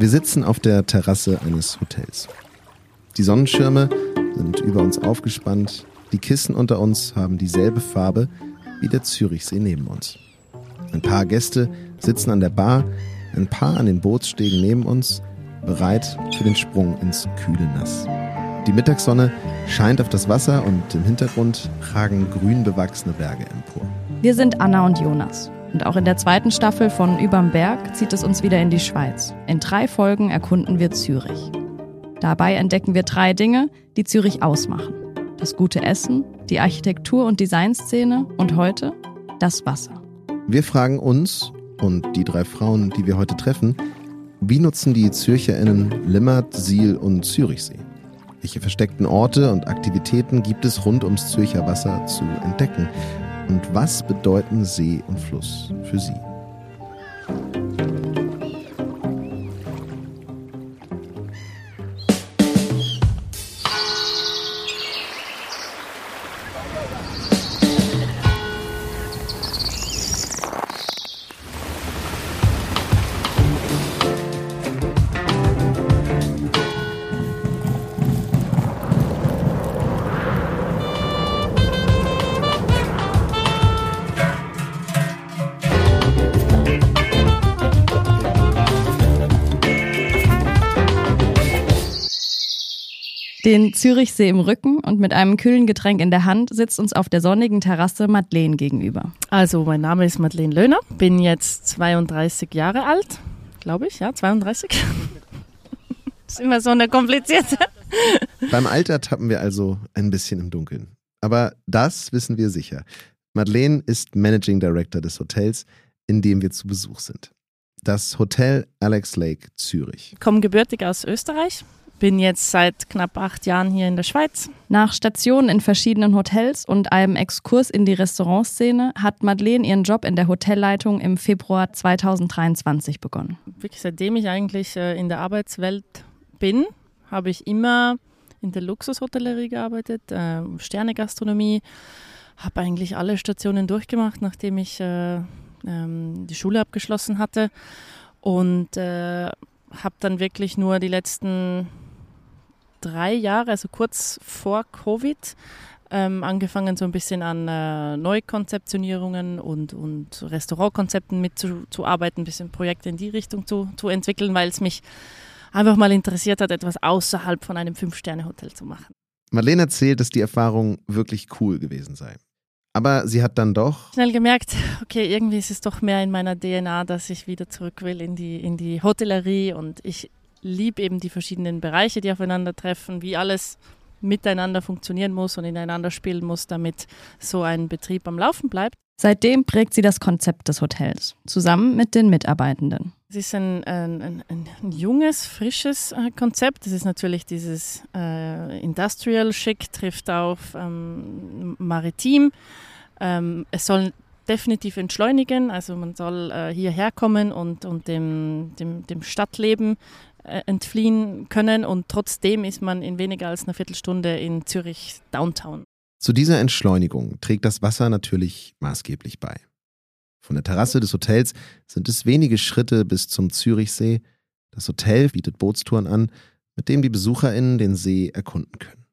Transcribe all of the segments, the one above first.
Wir sitzen auf der Terrasse eines Hotels. Die Sonnenschirme sind über uns aufgespannt. Die Kissen unter uns haben dieselbe Farbe wie der Zürichsee neben uns. Ein paar Gäste sitzen an der Bar, ein paar an den Bootsstegen neben uns, bereit für den Sprung ins kühle Nass. Die Mittagssonne scheint auf das Wasser und im Hintergrund ragen grün bewachsene Berge empor. Wir sind Anna und Jonas. Und auch in der zweiten Staffel von Überm Berg zieht es uns wieder in die Schweiz. In drei Folgen erkunden wir Zürich. Dabei entdecken wir drei Dinge, die Zürich ausmachen. Das gute Essen, die Architektur- und Designszene und heute das Wasser. Wir fragen uns und die drei Frauen, die wir heute treffen, wie nutzen die ZürcherInnen Limmert, Siel und Zürichsee? Welche versteckten Orte und Aktivitäten gibt es rund ums Zürcher Wasser zu entdecken? Und was bedeuten See und Fluss für sie? Den Zürichsee im Rücken und mit einem kühlen Getränk in der Hand sitzt uns auf der sonnigen Terrasse Madeleine gegenüber. Also, mein Name ist Madeleine Löhner, bin jetzt 32 Jahre alt, glaube ich, ja, 32. ist immer so eine komplizierte. Beim Alter tappen wir also ein bisschen im Dunkeln. Aber das wissen wir sicher. Madeleine ist Managing Director des Hotels, in dem wir zu Besuch sind. Das Hotel Alex Lake Zürich. Ich komme gebürtig aus Österreich, bin jetzt seit knapp acht Jahren hier in der Schweiz. Nach Stationen in verschiedenen Hotels und einem Exkurs in die Restaurantszene hat Madeleine ihren Job in der Hotelleitung im Februar 2023 begonnen. Wirklich seitdem ich eigentlich äh, in der Arbeitswelt bin, habe ich immer in der Luxushotellerie gearbeitet, äh, Sternegastronomie, habe eigentlich alle Stationen durchgemacht, nachdem ich äh, ähm, die Schule abgeschlossen hatte und äh, habe dann wirklich nur die letzten drei Jahre, also kurz vor Covid, ähm, angefangen so ein bisschen an äh, Neukonzeptionierungen und, und Restaurantkonzepten mitzuarbeiten, ein bisschen Projekte in die Richtung zu, zu entwickeln, weil es mich einfach mal interessiert hat, etwas außerhalb von einem Fünf-Sterne-Hotel zu machen. Marlene erzählt, dass die Erfahrung wirklich cool gewesen sei. Aber sie hat dann doch schnell gemerkt, okay, irgendwie ist es doch mehr in meiner DNA, dass ich wieder zurück will in die, in die Hotellerie und ich liebe eben die verschiedenen Bereiche, die aufeinandertreffen, wie alles miteinander funktionieren muss und ineinander spielen muss, damit so ein Betrieb am Laufen bleibt. Seitdem prägt sie das Konzept des Hotels, zusammen mit den Mitarbeitenden. Es ist ein, ein, ein, ein junges, frisches äh, Konzept. Es ist natürlich dieses äh, Industrial Schick, trifft auf ähm, Maritim. Ähm, es soll definitiv entschleunigen, also man soll äh, hierher kommen und, und dem, dem, dem Stadtleben entfliehen können und trotzdem ist man in weniger als einer Viertelstunde in Zürich Downtown. Zu dieser Entschleunigung trägt das Wasser natürlich maßgeblich bei. Von der Terrasse des Hotels sind es wenige Schritte bis zum Zürichsee. Das Hotel bietet Bootstouren an, mit dem die BesucherInnen den See erkunden können.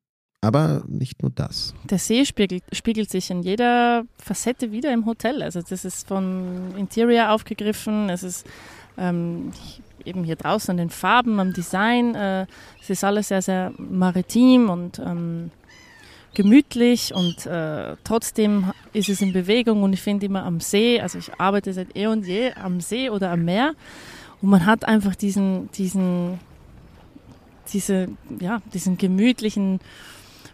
Aber nicht nur das. Der See spiegelt, spiegelt, sich in jeder Facette wieder im Hotel. Also das ist vom Interior aufgegriffen, es ist ähm, eben hier draußen an den Farben, am Design. Äh, es ist alles sehr, sehr maritim und ähm, gemütlich und äh, trotzdem ist es in Bewegung und ich finde immer am See, also ich arbeite seit eh und je am See oder am Meer und man hat einfach diesen, diesen, diese, ja, diesen gemütlichen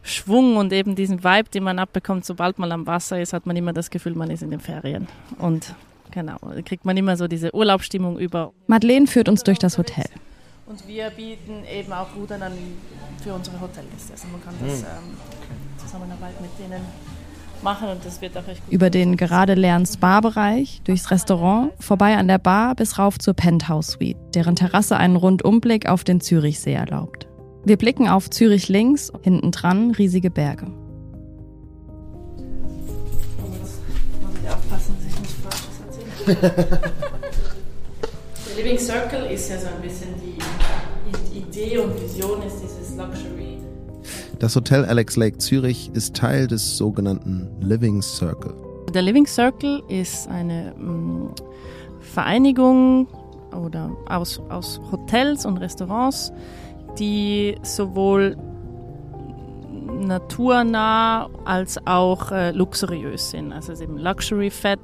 Schwung und eben diesen Vibe, den man abbekommt, sobald man am Wasser ist, hat man immer das Gefühl, man ist in den Ferien. Und Genau, da kriegt man immer so diese Urlaubsstimmung über. Madeleine führt uns durch das Hotel. Und wir bieten eben auch Rudern an für unsere Hotelgäste. Also man kann das hm. ähm, Zusammenarbeit mit denen machen und das wird auch echt gut. Über den gerade leeren Spa-Bereich, durchs Restaurant, vorbei an der Bar bis rauf zur Penthouse Suite, deren Terrasse einen Rundumblick auf den Zürichsee erlaubt. Wir blicken auf Zürich links, hinten dran riesige Berge. Der Living Circle ist ja so ein bisschen die Idee und Vision ist dieses Luxury. Das Hotel Alex Lake Zürich ist Teil des sogenannten Living Circle. Der Living Circle ist eine ähm, Vereinigung oder aus, aus Hotels und Restaurants, die sowohl naturnah als auch äh, luxuriös sind. Also es ist eben Luxury Fat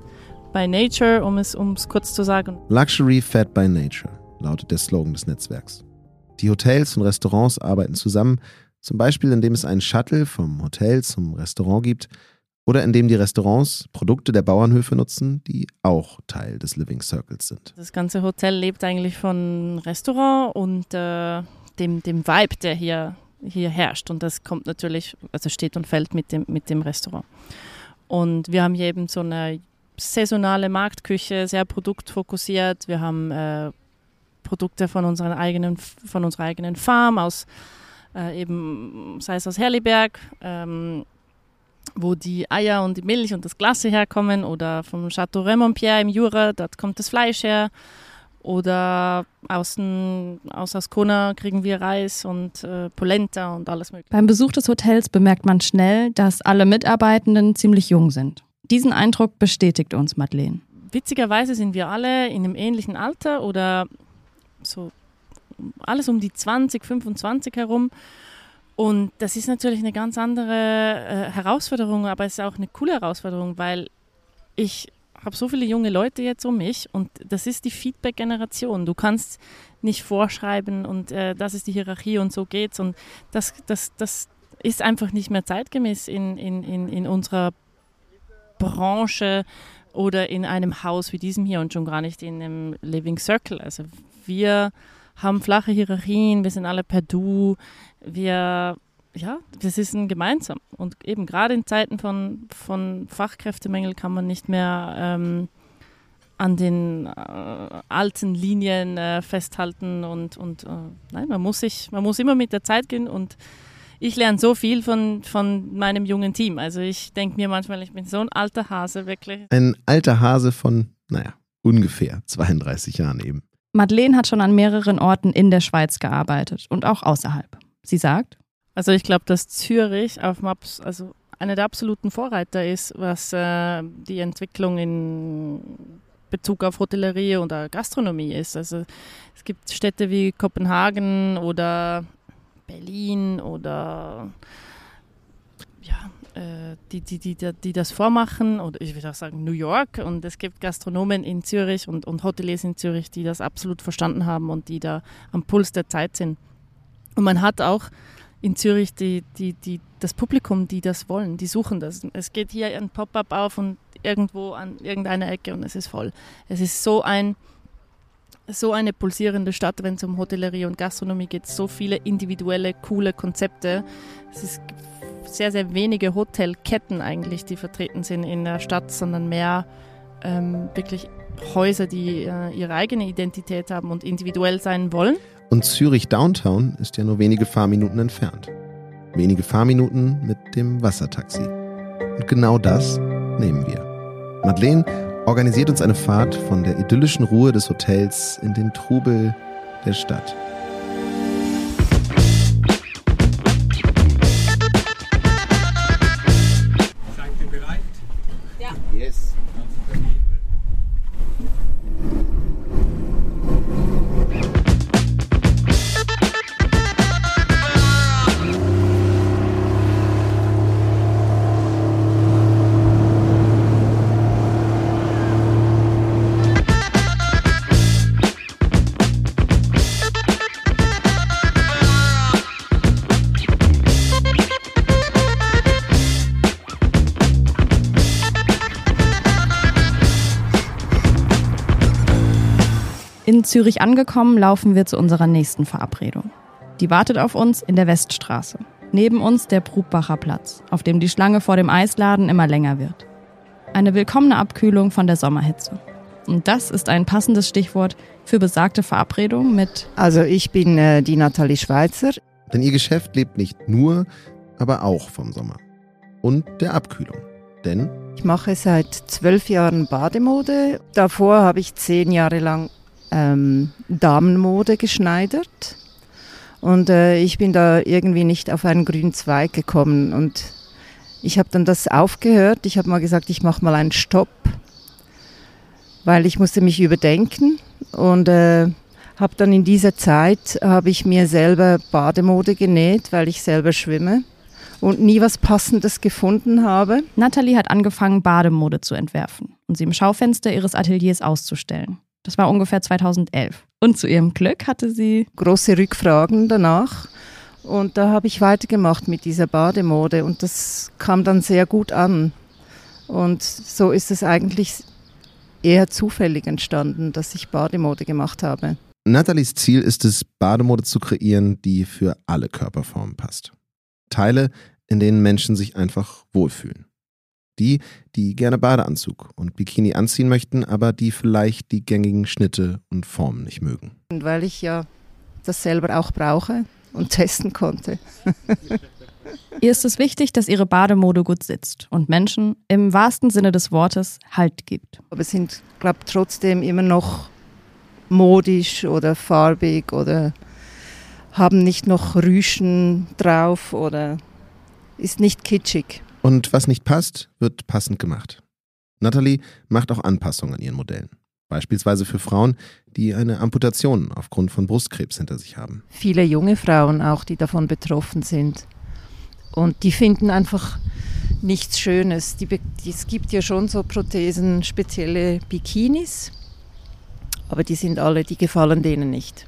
by Nature, um es, um es kurz zu sagen. Luxury Fat by Nature lautet der Slogan des Netzwerks. Die Hotels und Restaurants arbeiten zusammen, zum Beispiel indem es einen Shuttle vom Hotel zum Restaurant gibt oder indem die Restaurants Produkte der Bauernhöfe nutzen, die auch Teil des Living Circles sind. Das ganze Hotel lebt eigentlich von Restaurant und äh, dem, dem Vibe, der hier, hier herrscht. Und das kommt natürlich, also steht und fällt mit dem, mit dem Restaurant. Und wir haben hier eben so eine saisonale Marktküche, sehr produktfokussiert. Wir haben äh, Produkte von, unseren eigenen, von unserer eigenen Farm, aus, äh, eben, sei es aus Herliberg. Ähm, wo die Eier und die Milch und das Glasse herkommen oder vom Château Remontpierre im Jura, dort kommt das Fleisch her. Oder außen, aus Ascona kriegen wir Reis und äh, Polenta und alles mögliche. Beim Besuch des Hotels bemerkt man schnell, dass alle Mitarbeitenden ziemlich jung sind. Diesen Eindruck bestätigt uns Madeleine. Witzigerweise sind wir alle in einem ähnlichen Alter oder so alles um die 20, 25 herum. Und das ist natürlich eine ganz andere äh, Herausforderung, aber es ist auch eine coole Herausforderung, weil ich habe so viele junge Leute jetzt um mich und das ist die Feedback-Generation. Du kannst nicht vorschreiben und äh, das ist die Hierarchie und so geht's. Und das, das, das ist einfach nicht mehr zeitgemäß in, in, in, in unserer Branche oder in einem Haus wie diesem hier und schon gar nicht in einem Living Circle. Also wir haben flache Hierarchien, wir sind alle per Du, wir, ja, ist ein gemeinsam. Und eben gerade in Zeiten von, von Fachkräftemängel kann man nicht mehr ähm, an den äh, alten Linien äh, festhalten und, und äh, nein, man muss sich, man muss immer mit der Zeit gehen und ich lerne so viel von, von meinem jungen Team. Also ich denke mir manchmal, ich bin so ein alter Hase, wirklich. Ein alter Hase von, naja, ungefähr 32 Jahren eben. Madeleine hat schon an mehreren Orten in der Schweiz gearbeitet und auch außerhalb. Sie sagt, also ich glaube, dass Zürich auf Maps, also einer der absoluten Vorreiter ist, was äh, die Entwicklung in Bezug auf Hotellerie oder Gastronomie ist. Also es gibt Städte wie Kopenhagen oder Berlin oder ja, äh, die, die, die, die das vormachen, oder ich würde auch sagen New York. Und es gibt Gastronomen in Zürich und, und Hoteliers in Zürich, die das absolut verstanden haben und die da am Puls der Zeit sind. Und man hat auch in Zürich die, die, die, das Publikum, die das wollen, die suchen das. Es geht hier ein Pop-up auf und irgendwo an irgendeiner Ecke und es ist voll. Es ist so ein so eine pulsierende Stadt, wenn es um Hotellerie und Gastronomie geht. So viele individuelle, coole Konzepte. Es ist sehr, sehr wenige Hotelketten eigentlich, die vertreten sind in der Stadt, sondern mehr ähm, wirklich Häuser, die äh, ihre eigene Identität haben und individuell sein wollen. Und Zürich Downtown ist ja nur wenige Fahrminuten entfernt. Wenige Fahrminuten mit dem Wassertaxi. Und genau das nehmen wir. Madeleine organisiert uns eine Fahrt von der idyllischen Ruhe des Hotels in den Trubel der Stadt. In Zürich angekommen, laufen wir zu unserer nächsten Verabredung. Die wartet auf uns in der Weststraße. Neben uns der Brubbacher Platz, auf dem die Schlange vor dem Eisladen immer länger wird. Eine willkommene Abkühlung von der Sommerhitze. Und das ist ein passendes Stichwort für besagte Verabredung mit. Also ich bin äh, die Nathalie Schweizer. Denn ihr Geschäft lebt nicht nur, aber auch vom Sommer. Und der Abkühlung. Denn ich mache seit zwölf Jahren Bademode. Davor habe ich zehn Jahre lang ähm, Damenmode geschneidert. Und äh, ich bin da irgendwie nicht auf einen grünen Zweig gekommen. Und ich habe dann das aufgehört. Ich habe mal gesagt, ich mache mal einen Stopp, weil ich musste mich überdenken. Und äh, habe dann in dieser Zeit, habe ich mir selber Bademode genäht, weil ich selber schwimme und nie was Passendes gefunden habe. Natalie hat angefangen, Bademode zu entwerfen und sie im Schaufenster ihres Ateliers auszustellen. Das war ungefähr 2011. Und zu ihrem Glück hatte sie große Rückfragen danach. Und da habe ich weitergemacht mit dieser Bademode und das kam dann sehr gut an. Und so ist es eigentlich eher zufällig entstanden, dass ich Bademode gemacht habe. Nathalies Ziel ist es, Bademode zu kreieren, die für alle Körperformen passt. Teile, in denen Menschen sich einfach wohlfühlen. Die, die gerne Badeanzug und Bikini anziehen möchten, aber die vielleicht die gängigen Schnitte und Formen nicht mögen. Und weil ich ja das selber auch brauche und testen konnte. Ihr ist es wichtig, dass ihre Bademode gut sitzt und Menschen im wahrsten Sinne des Wortes Halt gibt. Aber es sind, glaube ich, trotzdem immer noch modisch oder farbig oder haben nicht noch Rüschen drauf oder ist nicht kitschig. Und was nicht passt, wird passend gemacht. Natalie macht auch Anpassungen an ihren Modellen. Beispielsweise für Frauen, die eine Amputation aufgrund von Brustkrebs hinter sich haben. Viele junge Frauen auch, die davon betroffen sind. Und die finden einfach nichts Schönes. Die, die, es gibt ja schon so Prothesen, spezielle Bikinis, aber die sind alle, die gefallen denen nicht.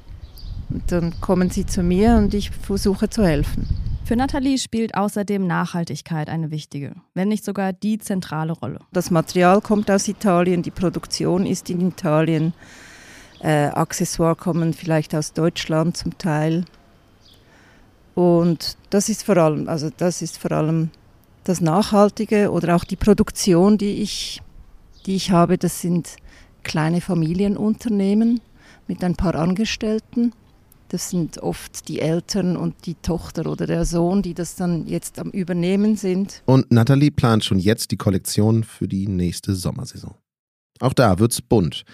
Und dann kommen sie zu mir und ich versuche zu helfen. Für Nathalie spielt außerdem Nachhaltigkeit eine wichtige, wenn nicht sogar die zentrale Rolle. Das Material kommt aus Italien, die Produktion ist in Italien, äh, Accessoires kommen vielleicht aus Deutschland zum Teil. Und das ist vor allem, also das ist vor allem das Nachhaltige oder auch die Produktion, die ich, die ich habe, das sind kleine Familienunternehmen mit ein paar Angestellten. Das sind oft die Eltern und die Tochter oder der Sohn, die das dann jetzt am Übernehmen sind. Und Nathalie plant schon jetzt die Kollektion für die nächste Sommersaison. Auch da wird's bunt.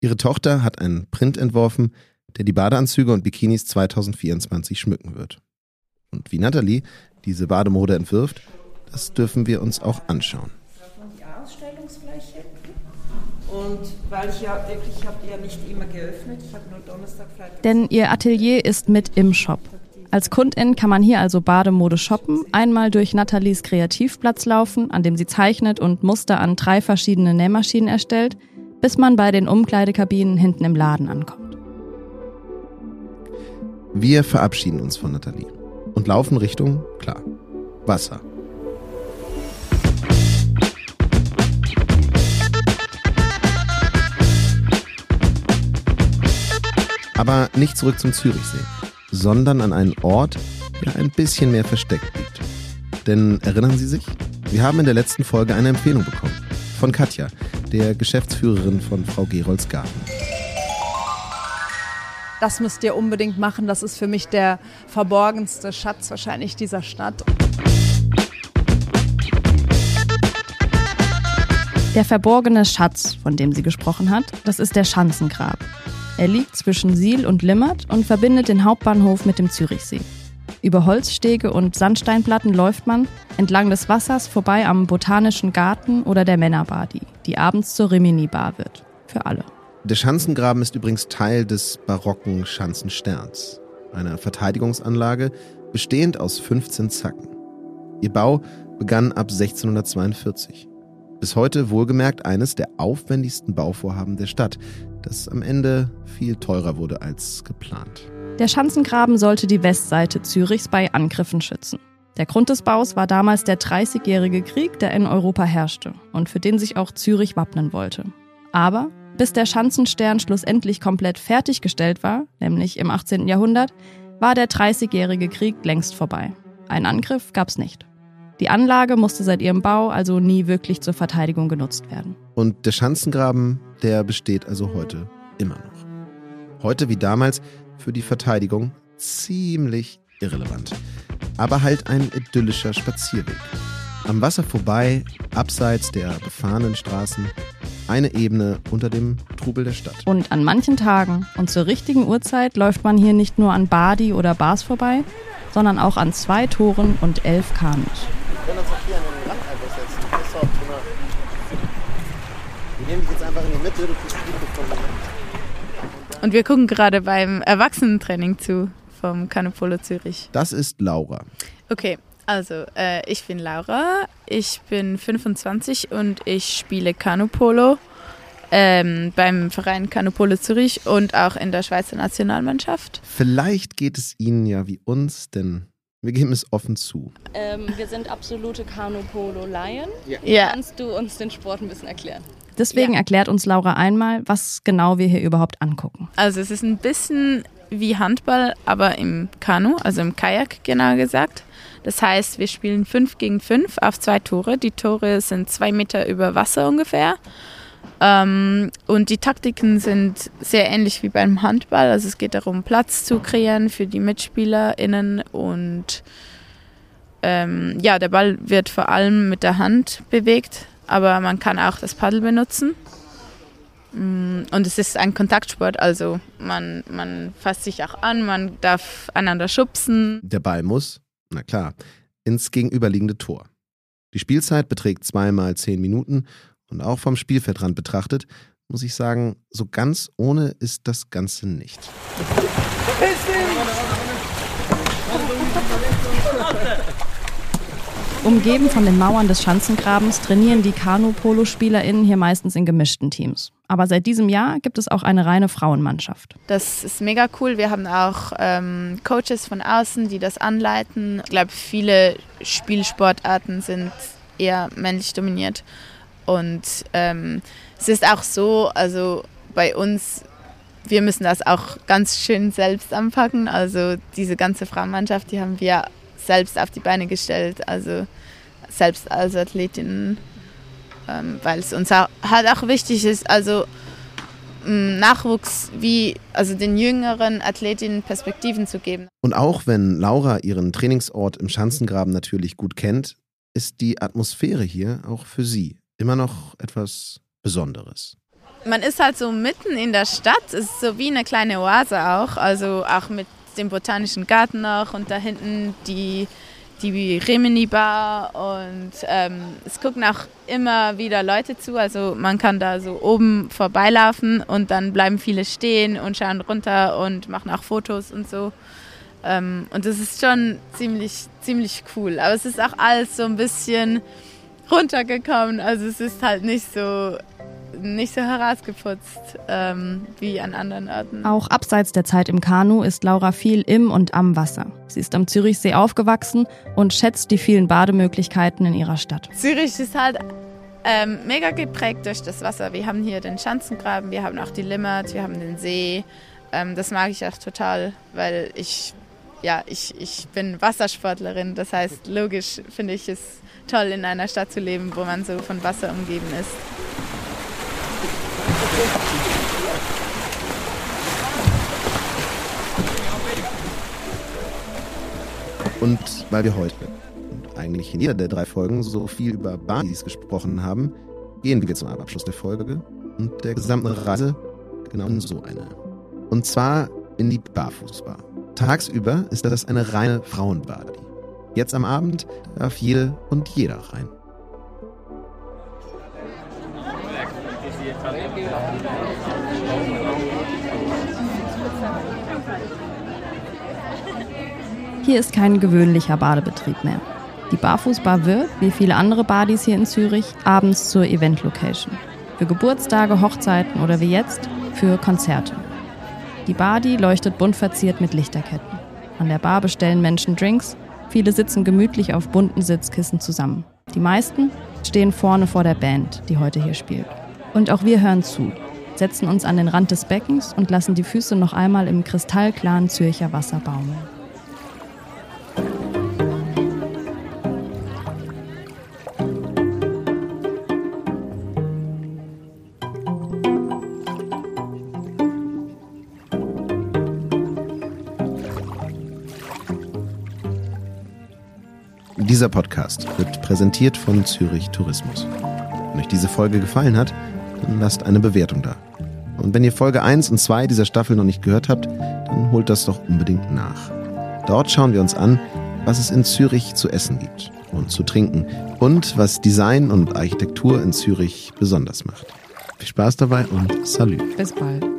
Ihre Tochter hat einen Print entworfen, der die Badeanzüge und Bikinis 2024 schmücken wird. Und wie Nathalie diese Bademode entwirft, das dürfen wir uns auch anschauen. Die Ausstellungsfläche. Und weil ich ja wirklich, ich habe die ja nicht immer geöffnet, ich habe nur Donnerstag, Freitag. Denn ihr Atelier ist mit im Shop. Als Kundin kann man hier also Bademode shoppen, einmal durch Nathalies Kreativplatz laufen, an dem sie zeichnet und Muster an drei verschiedene Nähmaschinen erstellt, bis man bei den Umkleidekabinen hinten im Laden ankommt. Wir verabschieden uns von Nathalie und laufen Richtung, klar, Wasser. Aber nicht zurück zum Zürichsee, sondern an einen Ort, der ein bisschen mehr versteckt liegt. Denn erinnern Sie sich? Wir haben in der letzten Folge eine Empfehlung bekommen. Von Katja, der Geschäftsführerin von Frau Gerolds Garten. Das müsst ihr unbedingt machen. Das ist für mich der verborgenste Schatz wahrscheinlich dieser Stadt. Der verborgene Schatz, von dem sie gesprochen hat, das ist der Schanzengrab. Er liegt zwischen Siel und Limmert und verbindet den Hauptbahnhof mit dem Zürichsee. Über Holzstege und Sandsteinplatten läuft man entlang des Wassers vorbei am Botanischen Garten oder der Männerbar, die, die abends zur Rimini-Bar wird. Für alle. Der Schanzengraben ist übrigens Teil des barocken Schanzensterns, einer Verteidigungsanlage bestehend aus 15 Zacken. Ihr Bau begann ab 1642. Bis heute wohlgemerkt eines der aufwendigsten Bauvorhaben der Stadt, das am Ende viel teurer wurde als geplant. Der Schanzengraben sollte die Westseite Zürichs bei Angriffen schützen. Der Grund des Baus war damals der Dreißigjährige Krieg, der in Europa herrschte und für den sich auch Zürich wappnen wollte. Aber bis der Schanzenstern schlussendlich komplett fertiggestellt war, nämlich im 18. Jahrhundert, war der Dreißigjährige Krieg längst vorbei. Ein Angriff gab's nicht. Die Anlage musste seit ihrem Bau also nie wirklich zur Verteidigung genutzt werden. Und der Schanzengraben, der besteht also heute immer noch. Heute wie damals für die Verteidigung ziemlich irrelevant. Aber halt ein idyllischer Spazierweg. Am Wasser vorbei, abseits der befahrenen Straßen, eine Ebene unter dem Trubel der Stadt. Und an manchen Tagen und zur richtigen Uhrzeit läuft man hier nicht nur an Badi oder Bars vorbei, sondern auch an zwei Toren und elf Kanus. Wir können uns auch hier an den Rand einfach setzen. Das ist auch immer. Wir nehmen dich jetzt einfach in die Mitte, du kriegst die von mir. Und wir gucken gerade beim Erwachsenentraining zu vom Canopolo Zürich. Das ist Laura. Okay, also äh, ich bin Laura, ich bin 25 und ich spiele Canopolo ähm, beim Verein Canopolo Zürich und auch in der Schweizer Nationalmannschaft. Vielleicht geht es Ihnen ja wie uns, denn wir geben es offen zu. Ähm, wir sind absolute Kanu-Polo-Laien. Ja, Kannst du uns den Sport ein bisschen erklären? Deswegen erklärt uns Laura einmal, was genau wir hier überhaupt angucken. also es ist ein bisschen wie Handball, aber im Kanu, also im Kajak genau gesagt. Das heißt, wir spielen 5 gegen 5 auf zwei Tore. Die Tore sind zwei Meter über Wasser ungefähr. Ähm, und die Taktiken sind sehr ähnlich wie beim Handball. Also es geht darum, Platz zu kreieren für die MitspielerInnen und ähm, ja, der Ball wird vor allem mit der Hand bewegt, aber man kann auch das Paddel benutzen. Mm, Und es ist ein Kontaktsport, also man, man fasst sich auch an, man darf einander schubsen. Der Ball muss, na klar, ins gegenüberliegende Tor. Die Spielzeit beträgt zweimal zehn Minuten und auch vom Spielfeldrand betrachtet, muss ich sagen, so ganz ohne ist das Ganze nicht. Umgeben von den Mauern des Schanzengrabens trainieren die Kanu-Polo-SpielerInnen hier meistens in gemischten Teams. Aber seit diesem Jahr gibt es auch eine reine Frauenmannschaft. Das ist mega cool. Wir haben auch ähm, Coaches von außen, die das anleiten. Ich glaube, viele Spielsportarten sind eher männlich dominiert. Und ähm, es ist auch so, also bei uns, wir müssen das auch ganz schön selbst anpacken. Also diese ganze Frauenmannschaft, die haben wir selbst auf die Beine gestellt, also selbst als Athletinnen, ähm, weil es uns auch, halt auch wichtig ist, also m, Nachwuchs wie, also den jüngeren Athletinnen Perspektiven zu geben. Und auch wenn Laura ihren Trainingsort im Schanzengraben natürlich gut kennt, ist die Atmosphäre hier auch für sie immer noch etwas Besonderes. Man ist halt so mitten in der Stadt, es ist so wie eine kleine Oase auch, also auch mit dem Botanischen Garten noch und da hinten die, die Rimini Bar und ähm, es gucken auch immer wieder Leute zu, also man kann da so oben vorbeilaufen und dann bleiben viele stehen und schauen runter und machen auch Fotos und so. Ähm, und das ist schon ziemlich, ziemlich cool, aber es ist auch alles so ein bisschen runtergekommen, also es ist halt nicht so nicht so herausgeputzt ähm, wie an anderen Orten. Auch abseits der Zeit im Kanu ist Laura viel im und am Wasser. Sie ist am Zürichsee aufgewachsen und schätzt die vielen Bademöglichkeiten in ihrer Stadt. Zürich ist halt ähm, mega geprägt durch das Wasser. Wir haben hier den Schanzengraben, wir haben auch die Limmat, wir haben den See. Ähm, das mag ich auch total, weil ich, ja, ich, ich bin Wassersportlerin. Das heißt, logisch finde ich es toll, in einer Stadt zu leben, wo man so von Wasser umgeben ist. Und weil wir heute und eigentlich in jeder der drei Folgen so viel über Barbies gesprochen haben, gehen wir zum Abschluss der Folge und der gesamten Reise genau in so eine. Und zwar in die Barfußbar. Tagsüber ist das eine reine Frauenbadi. Jetzt am Abend darf jede und jeder rein. Hier ist kein gewöhnlicher Badebetrieb mehr. Die Barfußbar wird, wie viele andere Badis hier in Zürich, abends zur Event-Location. Für Geburtstage, Hochzeiten oder wie jetzt für Konzerte. Die Badi leuchtet bunt verziert mit Lichterketten. An der Bar bestellen Menschen Drinks, viele sitzen gemütlich auf bunten Sitzkissen zusammen. Die meisten stehen vorne vor der Band, die heute hier spielt. Und auch wir hören zu, setzen uns an den Rand des Beckens und lassen die Füße noch einmal im kristallklaren Zürcher Wasser baumeln. Dieser Podcast wird präsentiert von Zürich Tourismus. Wenn euch diese Folge gefallen hat, dann lasst eine Bewertung da. Und wenn ihr Folge 1 und 2 dieser Staffel noch nicht gehört habt, dann holt das doch unbedingt nach. Dort schauen wir uns an, was es in Zürich zu essen gibt und zu trinken und was Design und Architektur in Zürich besonders macht. Viel Spaß dabei und Salü. Bis bald.